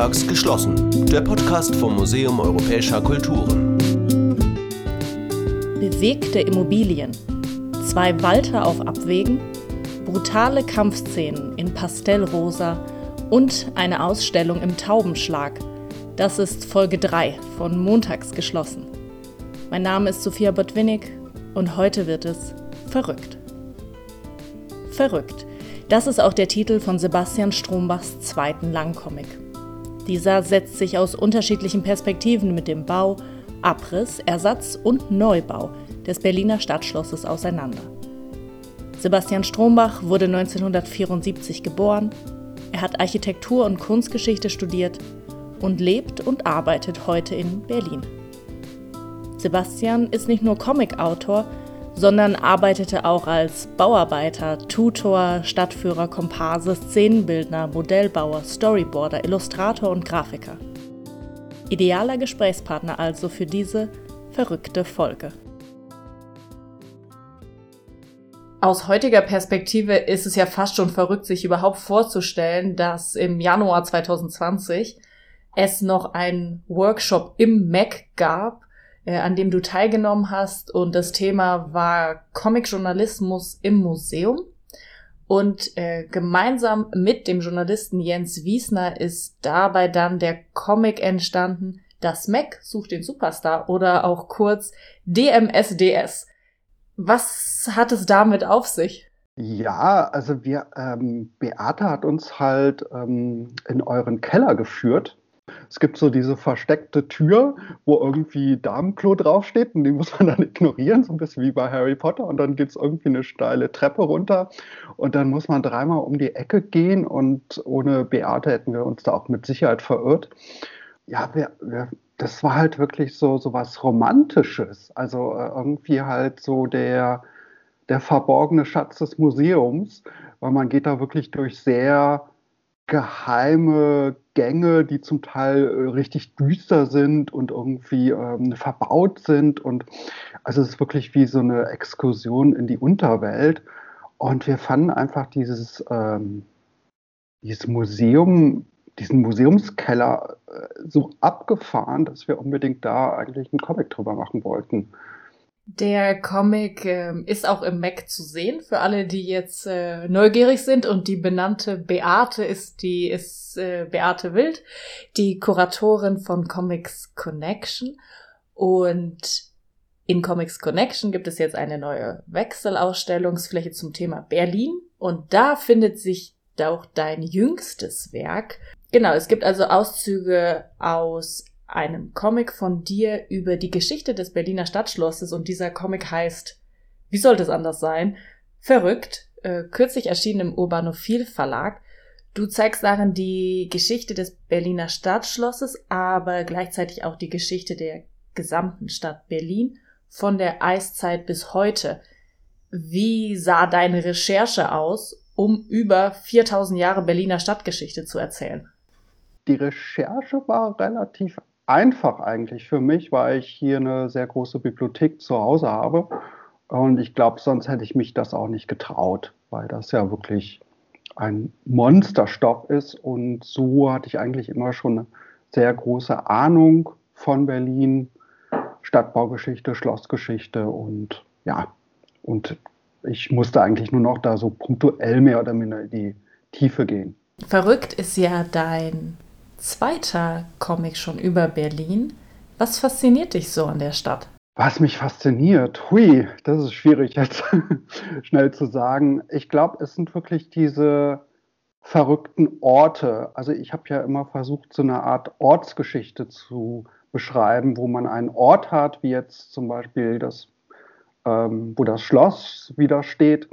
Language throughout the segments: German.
Montags geschlossen. Der Podcast vom Museum Europäischer Kulturen. Bewegte Immobilien. Zwei Walter auf Abwägen. Brutale Kampfszenen in Pastellrosa und eine Ausstellung im Taubenschlag. Das ist Folge 3 von Montags geschlossen. Mein Name ist Sophia Botwinnig und heute wird es verrückt. Verrückt. Das ist auch der Titel von Sebastian Strombachs zweiten Langcomic. Dieser setzt sich aus unterschiedlichen Perspektiven mit dem Bau, Abriss, Ersatz und Neubau des Berliner Stadtschlosses auseinander. Sebastian Strombach wurde 1974 geboren. Er hat Architektur und Kunstgeschichte studiert und lebt und arbeitet heute in Berlin. Sebastian ist nicht nur Comicautor, sondern arbeitete auch als Bauarbeiter, Tutor, Stadtführer, Komparse, Szenenbildner, Modellbauer, Storyboarder, Illustrator und Grafiker. Idealer Gesprächspartner also für diese verrückte Folge. Aus heutiger Perspektive ist es ja fast schon verrückt, sich überhaupt vorzustellen, dass im Januar 2020 es noch einen Workshop im Mac gab, äh, an dem du teilgenommen hast. Und das Thema war Comic-Journalismus im Museum. Und äh, gemeinsam mit dem Journalisten Jens Wiesner ist dabei dann der Comic entstanden, Das Mac sucht den Superstar oder auch kurz DMSDS. Was hat es damit auf sich? Ja, also wir, ähm, Beate hat uns halt ähm, in euren Keller geführt es gibt so diese versteckte Tür, wo irgendwie Damenklo draufsteht und die muss man dann ignorieren, so ein bisschen wie bei Harry Potter. Und dann geht es irgendwie eine steile Treppe runter und dann muss man dreimal um die Ecke gehen und ohne Beate hätten wir uns da auch mit Sicherheit verirrt. Ja, wir, wir, das war halt wirklich so, so was Romantisches. Also äh, irgendwie halt so der, der verborgene Schatz des Museums, weil man geht da wirklich durch sehr geheime Gänge, die zum Teil äh, richtig düster sind und irgendwie ähm, verbaut sind. Und also es ist wirklich wie so eine Exkursion in die Unterwelt. Und wir fanden einfach dieses, ähm, dieses Museum, diesen Museumskeller äh, so abgefahren, dass wir unbedingt da eigentlich einen Comic drüber machen wollten. Der Comic äh, ist auch im Mac zu sehen für alle, die jetzt äh, neugierig sind. Und die benannte Beate ist die ist äh, Beate Wild, die Kuratorin von Comics Connection. Und in Comics Connection gibt es jetzt eine neue Wechselausstellungsfläche zum Thema Berlin. Und da findet sich auch dein jüngstes Werk. Genau, es gibt also Auszüge aus einem Comic von dir über die Geschichte des Berliner Stadtschlosses und dieser Comic heißt, wie sollte es anders sein? Verrückt, äh, kürzlich erschienen im Urbanophil Verlag. Du zeigst darin die Geschichte des Berliner Stadtschlosses, aber gleichzeitig auch die Geschichte der gesamten Stadt Berlin von der Eiszeit bis heute. Wie sah deine Recherche aus, um über 4000 Jahre Berliner Stadtgeschichte zu erzählen? Die Recherche war relativ einfach eigentlich für mich, weil ich hier eine sehr große Bibliothek zu Hause habe. Und ich glaube, sonst hätte ich mich das auch nicht getraut, weil das ja wirklich ein Monsterstoff ist. Und so hatte ich eigentlich immer schon eine sehr große Ahnung von Berlin, Stadtbaugeschichte, Schlossgeschichte und ja, und ich musste eigentlich nur noch da so punktuell mehr oder minder in die Tiefe gehen. Verrückt ist ja dein zweiter Comic schon über Berlin. Was fasziniert dich so an der Stadt? Was mich fasziniert, hui, das ist schwierig jetzt schnell zu sagen. Ich glaube, es sind wirklich diese verrückten Orte. Also ich habe ja immer versucht, so eine Art Ortsgeschichte zu beschreiben, wo man einen Ort hat, wie jetzt zum Beispiel das, ähm, wo das Schloss wieder steht.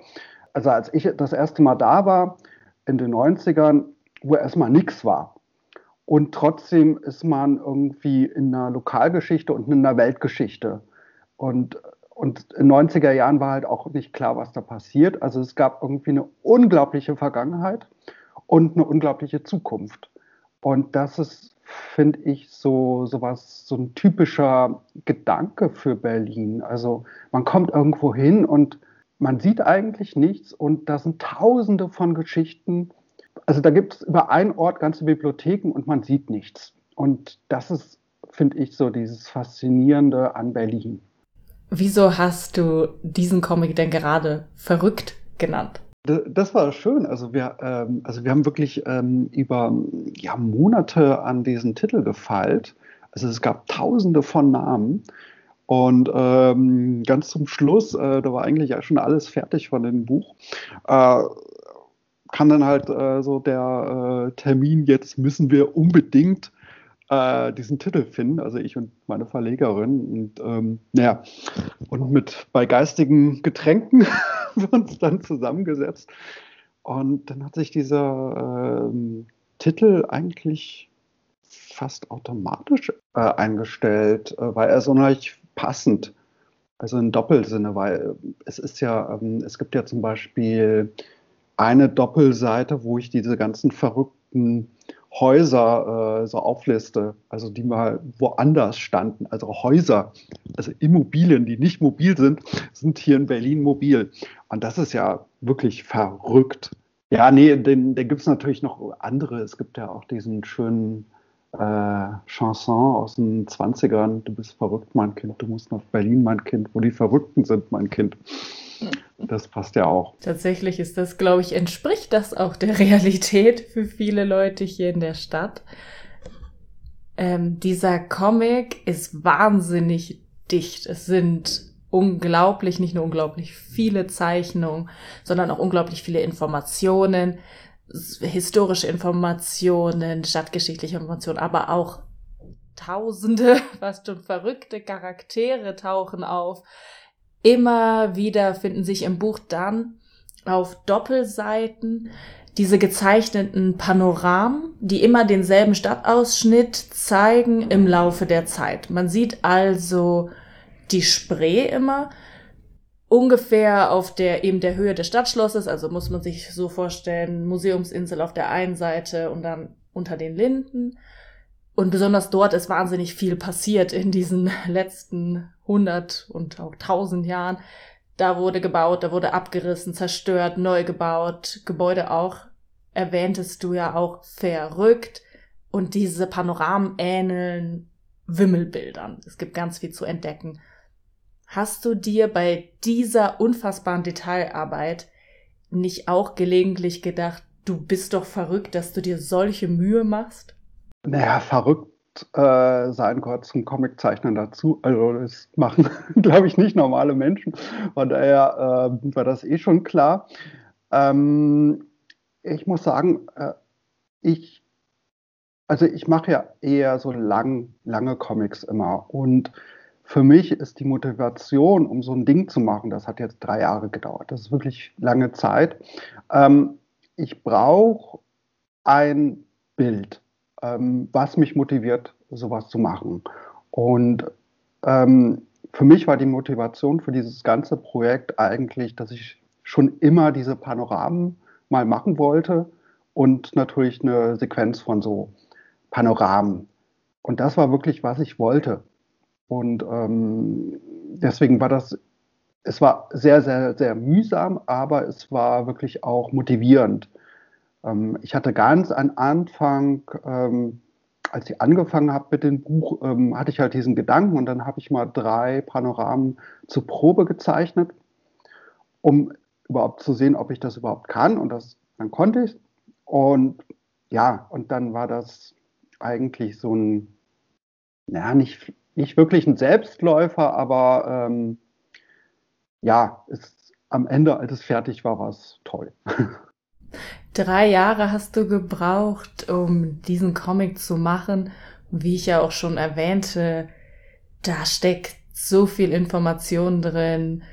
Also als ich das erste Mal da war, in den 90ern, wo erstmal nichts war. Und trotzdem ist man irgendwie in einer Lokalgeschichte und in einer Weltgeschichte. Und, und in den 90er Jahren war halt auch nicht klar, was da passiert. Also es gab irgendwie eine unglaubliche Vergangenheit und eine unglaubliche Zukunft. Und das ist, finde ich, so, so was, so ein typischer Gedanke für Berlin. Also man kommt irgendwo hin und man sieht eigentlich nichts und da sind tausende von Geschichten also da gibt es über einen Ort ganze Bibliotheken und man sieht nichts. Und das ist, finde ich, so dieses Faszinierende an Berlin. Wieso hast du diesen Comic denn gerade verrückt genannt? Das war schön. Also wir, ähm, also wir haben wirklich ähm, über ja, Monate an diesen Titel gefeilt. Also es gab tausende von Namen. Und ähm, ganz zum Schluss, äh, da war eigentlich ja schon alles fertig von dem Buch, äh, kam dann halt äh, so der äh, Termin, jetzt müssen wir unbedingt äh, diesen Titel finden, also ich und meine Verlegerin. Und ähm, ja, und mit bei geistigen Getränken wir uns dann zusammengesetzt. Und dann hat sich dieser äh, Titel eigentlich fast automatisch äh, eingestellt, äh, weil er so leicht passend, also im Doppelsinne, weil es ist ja, ähm, es gibt ja zum Beispiel eine Doppelseite, wo ich diese ganzen verrückten Häuser äh, so aufliste, also die mal woanders standen, also Häuser, also Immobilien, die nicht mobil sind, sind hier in Berlin mobil. Und das ist ja wirklich verrückt. Ja, nee, den, den gibt es natürlich noch andere. Es gibt ja auch diesen schönen äh, Chanson aus den 20ern. Du bist verrückt, mein Kind. Du musst nach Berlin, mein Kind, wo die Verrückten sind, mein Kind. Das passt ja auch. Tatsächlich ist das, glaube ich, entspricht das auch der Realität für viele Leute hier in der Stadt. Ähm, dieser Comic ist wahnsinnig dicht. Es sind unglaublich, nicht nur unglaublich viele Zeichnungen, sondern auch unglaublich viele Informationen, historische Informationen, stadtgeschichtliche Informationen, aber auch tausende, fast schon verrückte Charaktere tauchen auf. Immer wieder finden sich im Buch dann auf Doppelseiten diese gezeichneten Panoramen, die immer denselben Stadtausschnitt zeigen im Laufe der Zeit. Man sieht also die Spree immer ungefähr auf der eben der Höhe des Stadtschlosses, also muss man sich so vorstellen, Museumsinsel auf der einen Seite und dann unter den Linden. Und besonders dort ist wahnsinnig viel passiert in diesen letzten hundert und auch tausend Jahren. Da wurde gebaut, da wurde abgerissen, zerstört, neu gebaut, Gebäude auch, erwähntest du ja auch, verrückt. Und diese Panoramen ähneln Wimmelbildern. Es gibt ganz viel zu entdecken. Hast du dir bei dieser unfassbaren Detailarbeit nicht auch gelegentlich gedacht, du bist doch verrückt, dass du dir solche Mühe machst? Naja, verrückt äh, sein gehört zum Comiczeichnen dazu. Also das machen, glaube ich, nicht normale Menschen. Von daher äh, war das eh schon klar. Ähm, ich muss sagen, äh, ich, also ich mache ja eher so lang, lange Comics immer und für mich ist die Motivation, um so ein Ding zu machen, das hat jetzt drei Jahre gedauert. Das ist wirklich lange Zeit. Ähm, ich brauche ein Bild, ähm, was mich motiviert, sowas zu machen. Und ähm, für mich war die Motivation für dieses ganze Projekt eigentlich, dass ich schon immer diese Panoramen mal machen wollte und natürlich eine Sequenz von so Panoramen. Und das war wirklich, was ich wollte. Und ähm, deswegen war das, es war sehr, sehr, sehr mühsam, aber es war wirklich auch motivierend. Ähm, ich hatte ganz am Anfang, ähm, als ich angefangen habe mit dem Buch, ähm, hatte ich halt diesen Gedanken und dann habe ich mal drei Panoramen zur Probe gezeichnet, um überhaupt zu sehen, ob ich das überhaupt kann. Und das, dann konnte ich. Und ja, und dann war das eigentlich so ein, ja, nicht nicht wirklich ein Selbstläufer, aber ähm, ja, es, am Ende, als es fertig war, war es toll. Drei Jahre hast du gebraucht, um diesen Comic zu machen. Wie ich ja auch schon erwähnte, da steckt so viel Information drin.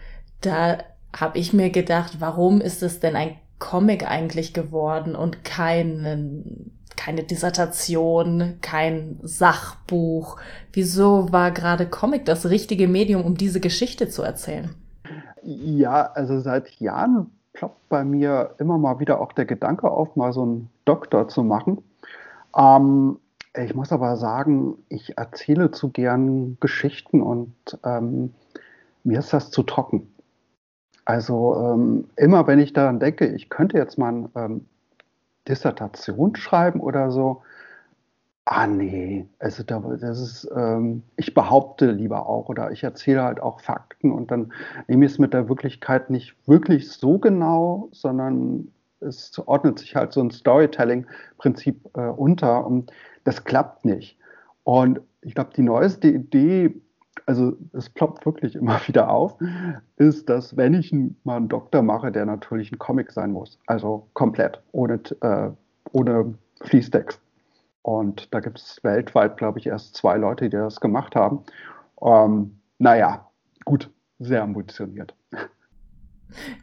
Da habe ich mir gedacht, warum ist es denn ein Comic eigentlich geworden und keinen keine Dissertation, kein Sachbuch. Wieso war gerade Comic das richtige Medium, um diese Geschichte zu erzählen? Ja, also seit Jahren ploppt bei mir immer mal wieder auch der Gedanke auf, mal so einen Doktor zu machen. Ähm, ich muss aber sagen, ich erzähle zu gern Geschichten und ähm, mir ist das zu trocken. Also ähm, immer wenn ich daran denke, ich könnte jetzt mal einen ähm, Dissertation schreiben oder so. Ah, nee, also da, das ist, ähm, ich behaupte lieber auch oder ich erzähle halt auch Fakten und dann nehme ich es mit der Wirklichkeit nicht wirklich so genau, sondern es ordnet sich halt so ein Storytelling-Prinzip äh, unter und das klappt nicht. Und ich glaube, die neueste Idee, also es ploppt wirklich immer wieder auf, ist, dass wenn ich mal einen Doktor mache, der natürlich ein Comic sein muss, also komplett, ohne, äh, ohne Fließtext. Und da gibt es weltweit, glaube ich, erst zwei Leute, die das gemacht haben. Ähm, naja, gut, sehr ambitioniert.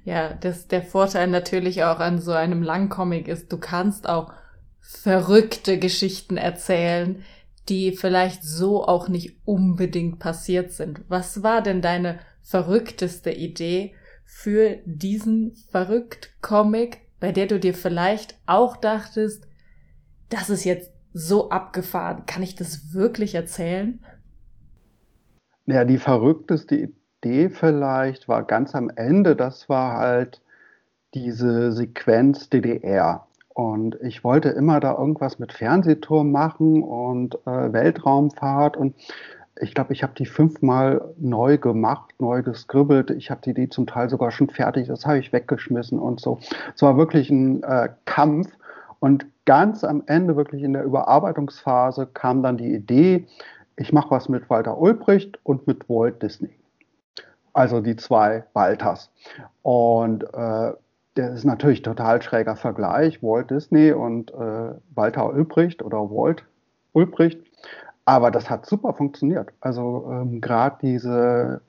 Ja, das, der Vorteil natürlich auch an so einem Langcomic ist, du kannst auch verrückte Geschichten erzählen, die vielleicht so auch nicht unbedingt passiert sind. Was war denn deine verrückteste Idee für diesen verrückt Comic, bei der du dir vielleicht auch dachtest, das ist jetzt so abgefahren, kann ich das wirklich erzählen? Ja, die verrückteste Idee vielleicht war ganz am Ende, das war halt diese Sequenz DDR. Und ich wollte immer da irgendwas mit Fernsehturm machen und äh, Weltraumfahrt. Und ich glaube, ich habe die fünfmal neu gemacht, neu geskribbelt. Ich habe die, die zum Teil sogar schon fertig, das habe ich weggeschmissen und so. Es war wirklich ein äh, Kampf. Und ganz am Ende, wirklich in der Überarbeitungsphase, kam dann die Idee, ich mache was mit Walter Ulbricht und mit Walt Disney. Also die zwei Walters. Und äh, der ist natürlich total schräger Vergleich, Walt Disney und äh, Walter Ulbricht oder Walt Ulbricht. Aber das hat super funktioniert. Also ähm, gerade diese,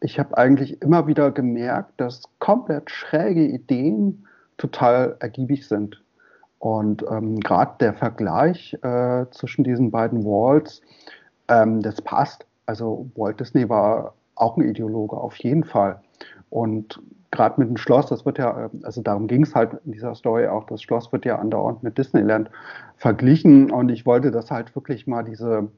ich habe eigentlich immer wieder gemerkt, dass komplett schräge Ideen total ergiebig sind. Und ähm, gerade der Vergleich äh, zwischen diesen beiden Walls, ähm, das passt. Also Walt Disney war auch ein Ideologe, auf jeden Fall. Und gerade mit dem Schloss, das wird ja, äh, also darum ging es halt in dieser Story auch, das Schloss wird ja andauernd mit Disneyland verglichen und ich wollte das halt wirklich mal diese,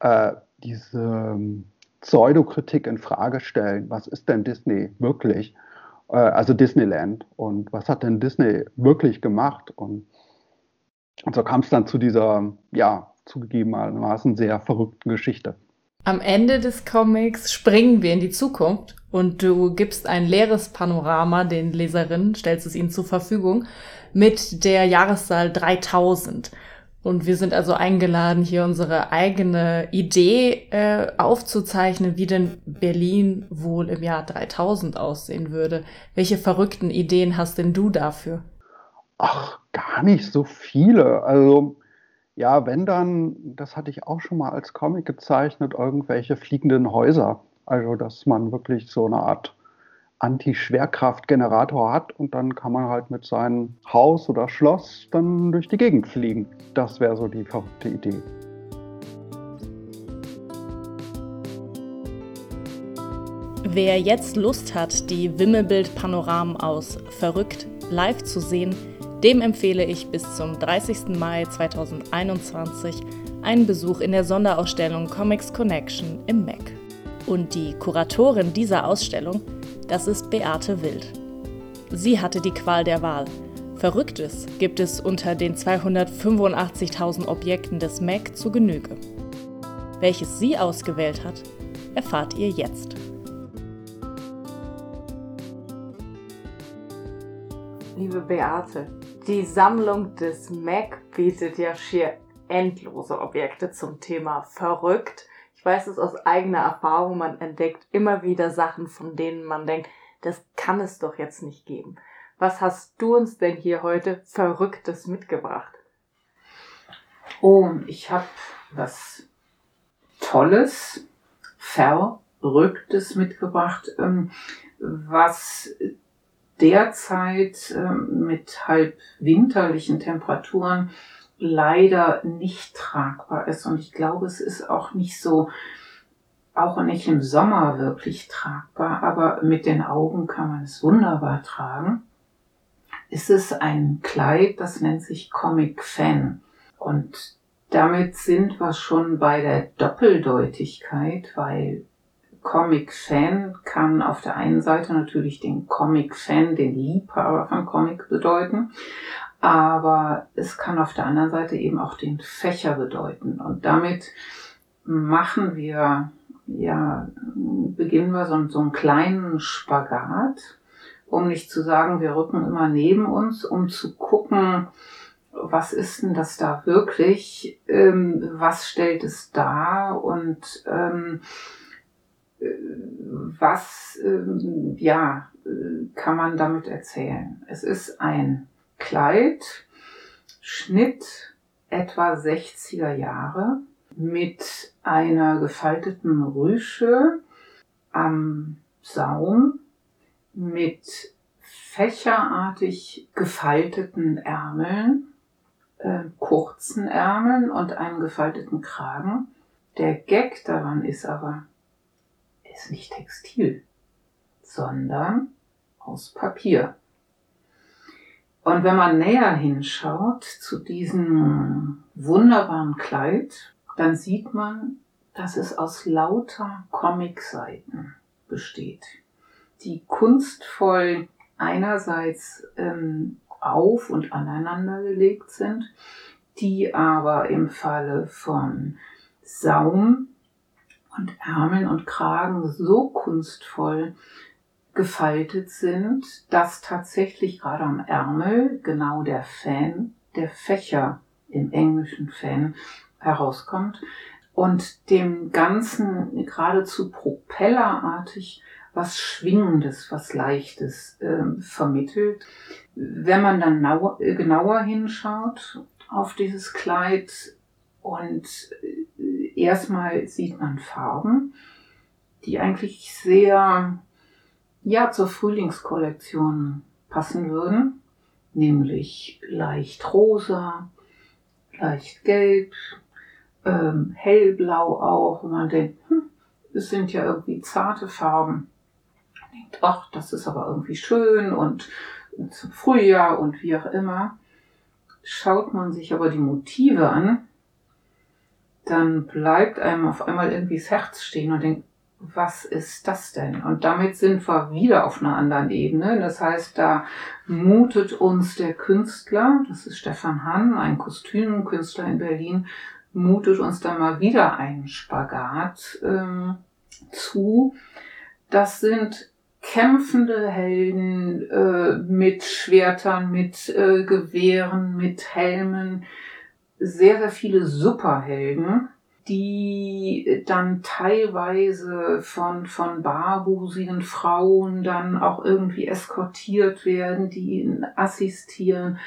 äh, diese ähm, Pseudokritik in Frage stellen. Was ist denn Disney wirklich? Äh, also Disneyland und was hat denn Disney wirklich gemacht? Und, und so kam es dann zu dieser, ja, zugegebenermaßen sehr verrückten Geschichte. Am Ende des Comics springen wir in die Zukunft und du gibst ein leeres Panorama den Leserinnen, stellst es ihnen zur Verfügung mit der Jahreszahl 3000. Und wir sind also eingeladen, hier unsere eigene Idee äh, aufzuzeichnen, wie denn Berlin wohl im Jahr 3000 aussehen würde. Welche verrückten Ideen hast denn du dafür? Ach, gar nicht so viele. Also ja, wenn dann, das hatte ich auch schon mal als Comic gezeichnet, irgendwelche fliegenden Häuser. Also, dass man wirklich so eine Art Anti-Schwerkraftgenerator hat und dann kann man halt mit seinem Haus oder Schloss dann durch die Gegend fliegen. Das wäre so die verrückte Idee. Wer jetzt Lust hat, die Wimmelbild-Panoramen aus Verrückt live zu sehen, dem empfehle ich bis zum 30. Mai 2021 einen Besuch in der Sonderausstellung Comics Connection im MEC. Und die Kuratorin dieser Ausstellung, das ist Beate Wild. Sie hatte die Qual der Wahl. Verrücktes gibt es unter den 285.000 Objekten des MEC zu Genüge. Welches sie ausgewählt hat, erfahrt ihr jetzt. Liebe Beate, die Sammlung des Mac bietet ja schier endlose Objekte zum Thema verrückt. Ich weiß es aus eigener Erfahrung, man entdeckt immer wieder Sachen, von denen man denkt, das kann es doch jetzt nicht geben. Was hast du uns denn hier heute Verrücktes mitgebracht? Oh, ich habe was Tolles, Verrücktes mitgebracht, ähm, was derzeit ähm, mit halb winterlichen Temperaturen leider nicht tragbar ist. Und ich glaube, es ist auch nicht so, auch nicht im Sommer wirklich tragbar, aber mit den Augen kann man es wunderbar tragen. Es ist ein Kleid, das nennt sich Comic Fan. Und damit sind wir schon bei der Doppeldeutigkeit, weil Comic-Fan kann auf der einen Seite natürlich den Comic-Fan, den Liebhaber von Comic bedeuten, aber es kann auf der anderen Seite eben auch den Fächer bedeuten. Und damit machen wir, ja, beginnen wir so, so einen kleinen Spagat, um nicht zu sagen, wir rücken immer neben uns, um zu gucken, was ist denn das da wirklich, ähm, was stellt es dar und ähm, äh, was, ähm, ja, äh, kann man damit erzählen. Es ist ein Kleid, Schnitt etwa 60er Jahre mit einer gefalteten Rüsche am Saum mit fächerartig gefalteten Ärmeln, äh, kurzen Ärmeln und einem gefalteten Kragen. Der Gag daran ist aber, ist nicht Textil, sondern aus Papier. Und wenn man näher hinschaut zu diesem wunderbaren Kleid, dann sieht man, dass es aus lauter Comicseiten besteht, die kunstvoll einerseits ähm, auf und aneinander gelegt sind, die aber im Falle von Saum und Ärmeln und Kragen so kunstvoll gefaltet sind, dass tatsächlich gerade am Ärmel genau der Fan, der Fächer im englischen Fan herauskommt und dem Ganzen geradezu propellerartig was Schwingendes, was Leichtes äh, vermittelt. Wenn man dann äh, genauer hinschaut auf dieses Kleid und äh, erstmal sieht man Farben, die eigentlich sehr ja zur Frühlingskollektion passen würden, nämlich leicht rosa, leicht gelb, ähm, hellblau auch, wo man denkt, hm, es sind ja irgendwie zarte Farben. Man denkt, ach, das ist aber irgendwie schön und zum Frühjahr und wie auch immer. Schaut man sich aber die Motive an, dann bleibt einem auf einmal irgendwie das Herz stehen und denkt, was ist das denn? Und damit sind wir wieder auf einer anderen Ebene. Das heißt, da mutet uns der Künstler, das ist Stefan Hahn, ein Kostümkünstler in Berlin, mutet uns da mal wieder einen Spagat ähm, zu. Das sind kämpfende Helden äh, mit Schwertern, mit äh, Gewehren, mit Helmen, sehr, sehr viele Superhelden die dann teilweise von, von barbusigen Frauen dann auch irgendwie eskortiert werden, die ihnen assistieren.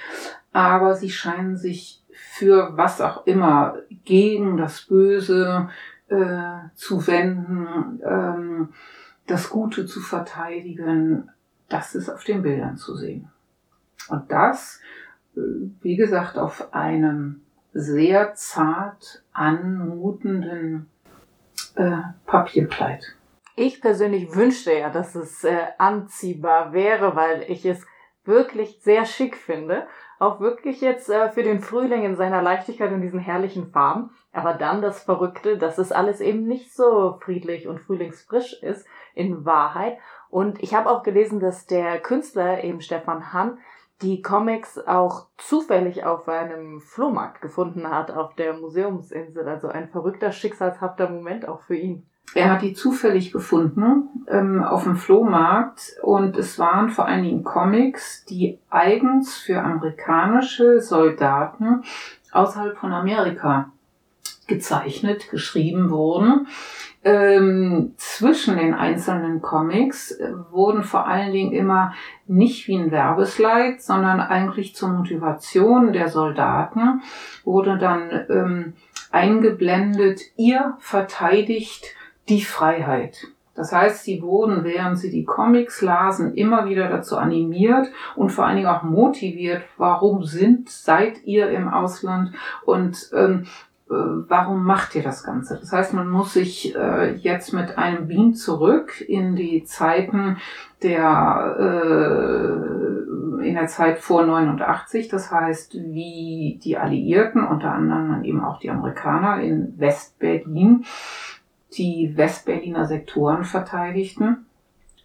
Aber sie scheinen sich für was auch immer gegen das Böse äh, zu wenden, ähm, das Gute zu verteidigen. Das ist auf den Bildern zu sehen. Und das, äh, wie gesagt, auf einem sehr zart anmutenden äh, Papierkleid. Ich persönlich wünschte ja, dass es äh, anziehbar wäre, weil ich es wirklich sehr schick finde. Auch wirklich jetzt äh, für den Frühling in seiner Leichtigkeit und diesen herrlichen Farben. Aber dann das Verrückte, dass es alles eben nicht so friedlich und frühlingsfrisch ist in Wahrheit. Und ich habe auch gelesen, dass der Künstler, eben Stefan Hahn, die Comics auch zufällig auf einem Flohmarkt gefunden hat auf der Museumsinsel. Also ein verrückter, schicksalshafter Moment auch für ihn. Er hat die zufällig gefunden ähm, auf dem Flohmarkt und es waren vor allen Dingen Comics, die eigens für amerikanische Soldaten außerhalb von Amerika gezeichnet, geschrieben wurden ähm, zwischen den einzelnen Comics wurden vor allen Dingen immer nicht wie ein Werbeslide, sondern eigentlich zur Motivation der Soldaten wurde dann ähm, eingeblendet, ihr verteidigt die Freiheit. Das heißt, sie wurden, während sie die Comics lasen, immer wieder dazu animiert und vor allen Dingen auch motiviert, warum sind, seid ihr im Ausland und ähm, äh, warum macht ihr das Ganze? Das heißt, man muss sich äh, jetzt mit einem Beam zurück in die Zeiten der, äh, in der Zeit vor 89, das heißt, wie die Alliierten, unter anderem eben auch die Amerikaner in Westberlin, die Westberliner Sektoren verteidigten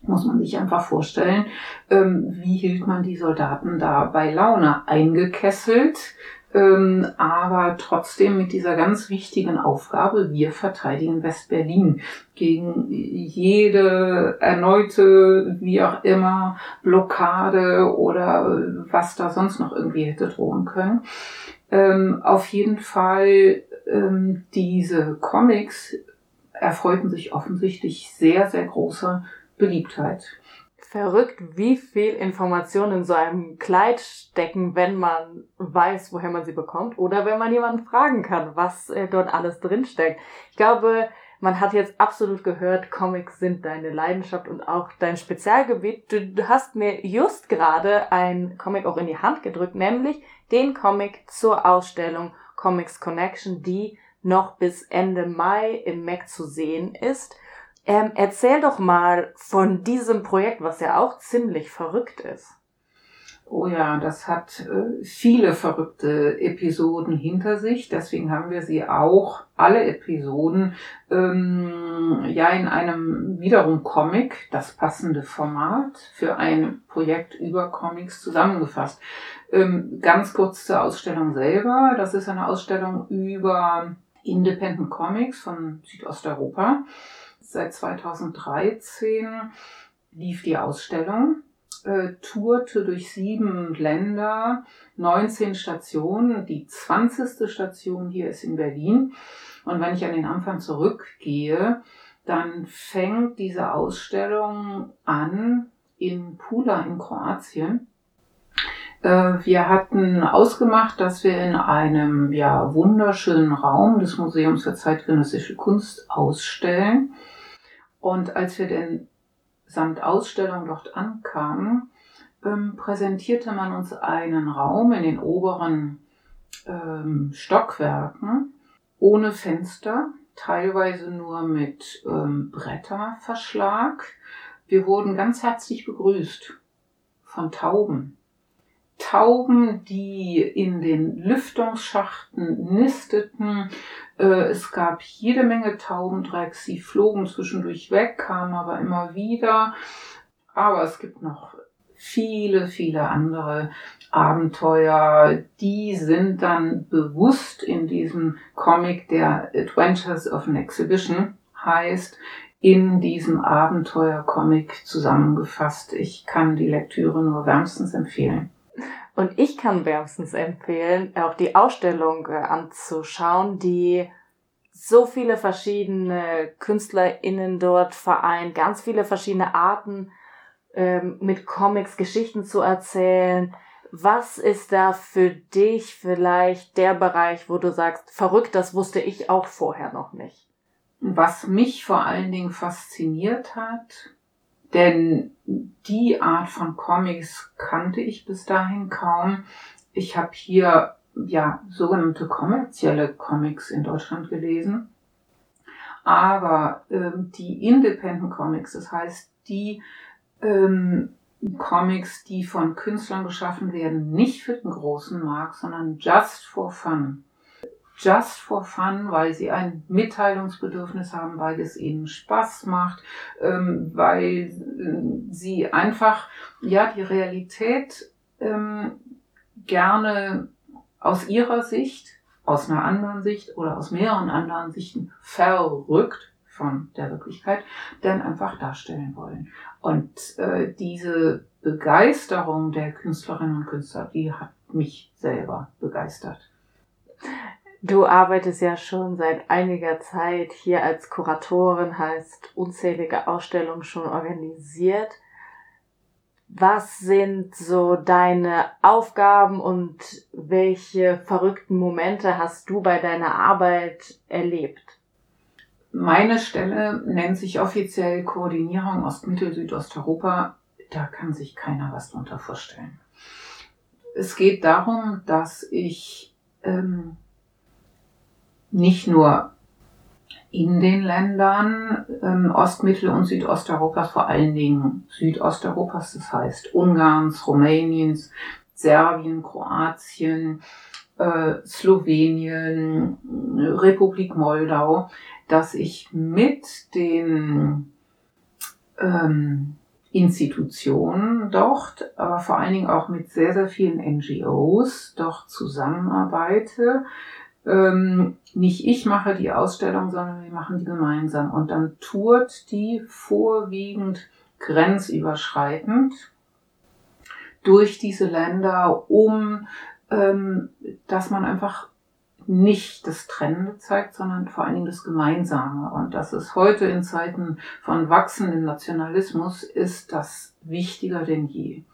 muss man sich einfach vorstellen, ähm, wie hielt man die Soldaten da bei Laune eingekesselt, ähm, aber trotzdem mit dieser ganz wichtigen Aufgabe, wir verteidigen West-Berlin gegen jede erneute, wie auch immer, Blockade oder was da sonst noch irgendwie hätte drohen können. Ähm, auf jeden Fall ähm, diese Comics erfreuten sich offensichtlich sehr, sehr großer Beliebtheit. Verrückt, wie viel Informationen in so einem Kleid stecken, wenn man weiß, woher man sie bekommt oder wenn man jemanden fragen kann, was äh, dort alles drinsteckt. Ich glaube, man hat jetzt absolut gehört, Comics sind deine Leidenschaft und auch dein Spezialgebiet. Du, du hast mir just gerade ein Comic auch in die Hand gedrückt, nämlich den Comic zur Ausstellung Comics Connection, die noch bis Ende Mai im Mac zu sehen ist. Ähm, erzähl doch mal von diesem Projekt, was ja auch ziemlich verrückt ist. Oh ja, das hat äh, viele verrückte Episoden hinter sich. Deswegen haben wir sie auch, alle Episoden, ähm, ja in einem wiederum Comic, das passende Format für ein Projekt über Comics zusammengefasst. Ähm, ganz kurz zur Ausstellung selber. Das ist eine Ausstellung über Independent Comics von Südosteuropa. Seit 2013 lief die Ausstellung, äh, tourte durch sieben Länder, 19 Stationen. Die 20. Station hier ist in Berlin. Und wenn ich an den Anfang zurückgehe, dann fängt diese Ausstellung an in Pula in Kroatien. Äh, wir hatten ausgemacht, dass wir in einem ja, wunderschönen Raum des Museums für zeitgenössische Kunst ausstellen. Und als wir denn samt Ausstellung dort ankamen, ähm, präsentierte man uns einen Raum in den oberen ähm, Stockwerken ohne Fenster, teilweise nur mit ähm, Bretterverschlag. Wir wurden ganz herzlich begrüßt von Tauben. Tauben, die in den Lüftungsschachten nisteten. Äh, es gab jede Menge Taubendrecks, sie flogen zwischendurch weg, kamen aber immer wieder. Aber es gibt noch viele, viele andere Abenteuer, die sind dann bewusst in diesem Comic, der Adventures of an Exhibition heißt, in diesem Abenteuer-Comic zusammengefasst. Ich kann die Lektüre nur wärmstens empfehlen. Und ich kann wärmstens empfehlen, auch die Ausstellung äh, anzuschauen, die so viele verschiedene KünstlerInnen dort vereint, ganz viele verschiedene Arten ähm, mit Comics Geschichten zu erzählen. Was ist da für dich vielleicht der Bereich, wo du sagst, verrückt, das wusste ich auch vorher noch nicht? Was mich vor allen Dingen fasziniert hat, denn die Art von Comics kannte ich bis dahin kaum. Ich habe hier ja sogenannte kommerzielle Comics in Deutschland gelesen. Aber ähm, die Independent Comics, das heißt die ähm, Comics, die von Künstlern geschaffen werden, nicht für den großen Markt, sondern just for fun just for fun, weil sie ein Mitteilungsbedürfnis haben, weil es ihnen Spaß macht, ähm, weil äh, sie einfach ja die Realität ähm, gerne aus ihrer Sicht, aus einer anderen Sicht oder aus mehreren anderen Sichten verrückt von der Wirklichkeit, dann einfach darstellen wollen. Und äh, diese Begeisterung der Künstlerinnen und Künstler, die hat mich selber begeistert. Du arbeitest ja schon seit einiger Zeit hier als Kuratorin, hast unzählige Ausstellungen schon organisiert. Was sind so deine Aufgaben und welche verrückten Momente hast du bei deiner Arbeit erlebt? Meine Stelle nennt sich offiziell Koordinierung Ostmittel-Südosteuropa. Da kann sich keiner was drunter vorstellen. Es geht darum, dass ich ähm, nicht nur in den Ländern ähm, Ostmittel- und Südosteuropas, vor allen Dingen Südosteuropas, das heißt Ungarns, Rumäniens, Serbien, Kroatien, äh, Slowenien, Republik Moldau, dass ich mit den ähm, Institutionen dort, aber vor allen Dingen auch mit sehr, sehr vielen NGOs dort zusammenarbeite. Ähm, nicht ich mache die Ausstellung, sondern wir machen die gemeinsam. Und dann tourt die vorwiegend grenzüberschreitend durch diese Länder, um ähm, dass man einfach nicht das Trennende zeigt, sondern vor allen Dingen das Gemeinsame. Und das ist heute in Zeiten von wachsendem Nationalismus, ist das wichtiger denn je.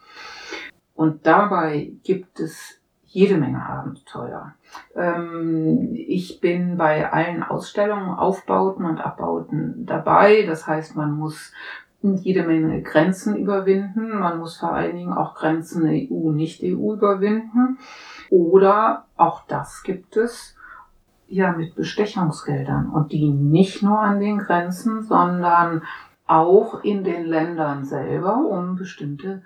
Und dabei gibt es jede Menge Abenteuer. Ähm, ich bin bei allen Ausstellungen, Aufbauten und Abbauten dabei. Das heißt, man muss jede Menge Grenzen überwinden. Man muss vor allen Dingen auch Grenzen EU, nicht EU überwinden. Oder auch das gibt es ja mit Bestechungsgeldern und die nicht nur an den Grenzen, sondern auch in den Ländern selber, um bestimmte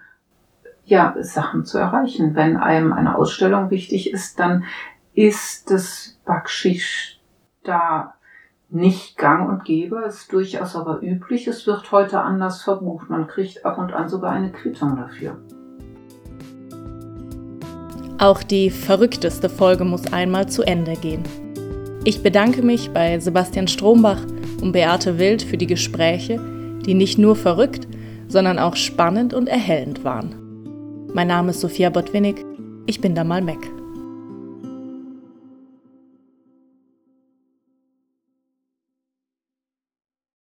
ja, Sachen zu erreichen. Wenn einem eine Ausstellung wichtig ist, dann ist das Backschisch da nicht gang und gäbe, ist durchaus aber üblich. Es wird heute anders verbucht. Man kriegt ab und an sogar eine Quittung dafür. Auch die verrückteste Folge muss einmal zu Ende gehen. Ich bedanke mich bei Sebastian Strombach und Beate Wild für die Gespräche, die nicht nur verrückt, sondern auch spannend und erhellend waren. Mein Name ist Sophia Botwinnig. Ich bin da mal Mac.